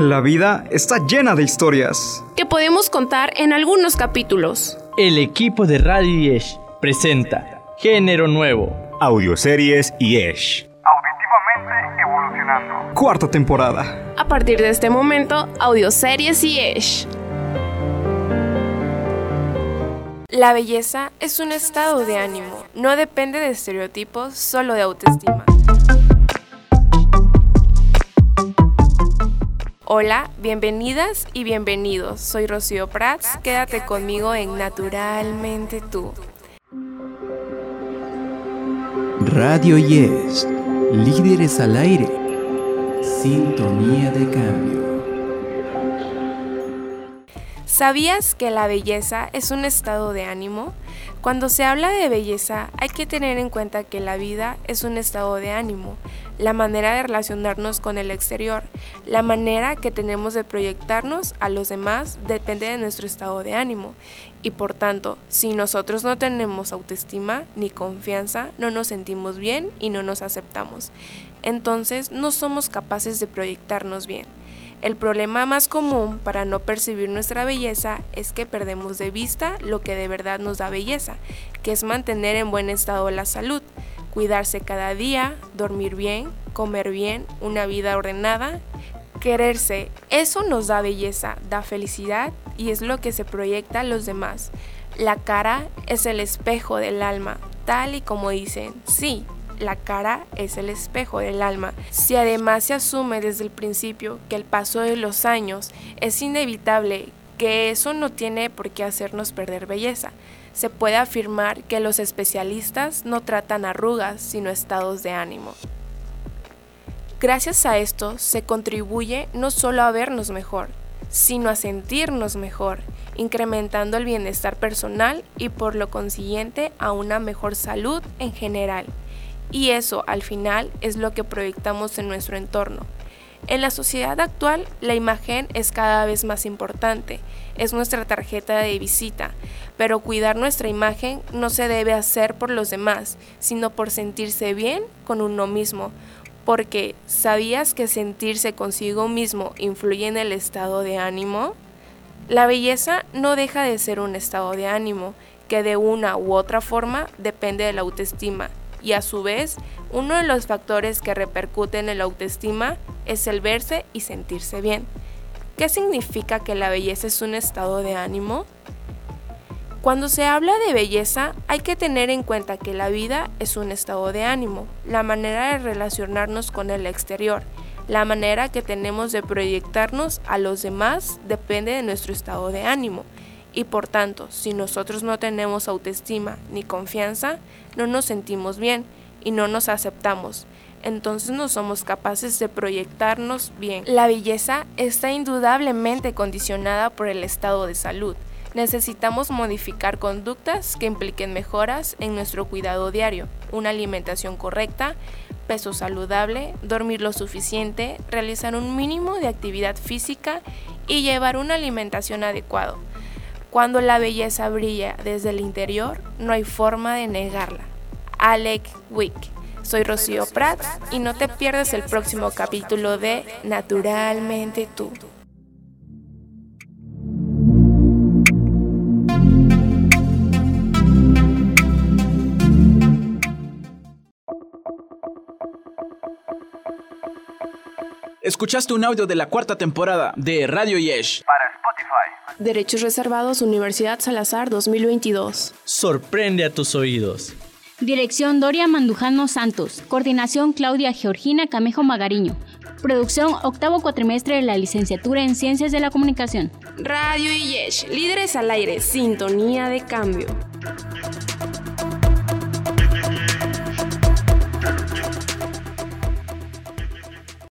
La vida está llena de historias que podemos contar en algunos capítulos. El equipo de Radio Yesh presenta Género Nuevo, Audioseries Yesh. Auditivamente evolucionando. Cuarta temporada. A partir de este momento, Audioseries Yesh. La belleza es un estado de ánimo, no depende de estereotipos, solo de autoestima. Hola, bienvenidas y bienvenidos. Soy Rocío Prats. Quédate conmigo en Naturalmente tú. Radio Yes, líderes al aire, sintonía de cambio. ¿Sabías que la belleza es un estado de ánimo? Cuando se habla de belleza hay que tener en cuenta que la vida es un estado de ánimo la manera de relacionarnos con el exterior, la manera que tenemos de proyectarnos a los demás depende de nuestro estado de ánimo. Y por tanto, si nosotros no tenemos autoestima ni confianza, no nos sentimos bien y no nos aceptamos. Entonces no somos capaces de proyectarnos bien. El problema más común para no percibir nuestra belleza es que perdemos de vista lo que de verdad nos da belleza, que es mantener en buen estado la salud cuidarse cada día, dormir bien, comer bien, una vida ordenada, quererse. Eso nos da belleza, da felicidad y es lo que se proyecta a los demás. La cara es el espejo del alma, tal y como dicen. Sí, la cara es el espejo del alma. Si además se asume desde el principio que el paso de los años es inevitable, que eso no tiene por qué hacernos perder belleza se puede afirmar que los especialistas no tratan arrugas, sino estados de ánimo. Gracias a esto se contribuye no solo a vernos mejor, sino a sentirnos mejor, incrementando el bienestar personal y por lo consiguiente a una mejor salud en general. Y eso al final es lo que proyectamos en nuestro entorno. En la sociedad actual, la imagen es cada vez más importante, es nuestra tarjeta de visita, pero cuidar nuestra imagen no se debe hacer por los demás, sino por sentirse bien con uno mismo, porque ¿sabías que sentirse consigo mismo influye en el estado de ánimo? La belleza no deja de ser un estado de ánimo, que de una u otra forma depende de la autoestima, y a su vez, uno de los factores que repercuten en la autoestima es el verse y sentirse bien. ¿Qué significa que la belleza es un estado de ánimo? Cuando se habla de belleza hay que tener en cuenta que la vida es un estado de ánimo, la manera de relacionarnos con el exterior, la manera que tenemos de proyectarnos a los demás depende de nuestro estado de ánimo. Y por tanto, si nosotros no tenemos autoestima ni confianza, no nos sentimos bien y no nos aceptamos entonces no somos capaces de proyectarnos bien. La belleza está indudablemente condicionada por el estado de salud. Necesitamos modificar conductas que impliquen mejoras en nuestro cuidado diario, una alimentación correcta, peso saludable, dormir lo suficiente, realizar un mínimo de actividad física y llevar una alimentación adecuada. Cuando la belleza brilla desde el interior, no hay forma de negarla. Alec Wick soy Rocío Prats y no te pierdas el próximo capítulo de Naturalmente tú. Escuchaste un audio de la cuarta temporada de Radio Yesh. Derechos reservados Universidad Salazar 2022. Sorprende a tus oídos. Dirección Doria Mandujano Santos. Coordinación Claudia Georgina Camejo Magariño. Producción octavo cuatrimestre de la licenciatura en Ciencias de la Comunicación. Radio Yesh, líderes al aire, sintonía de cambio.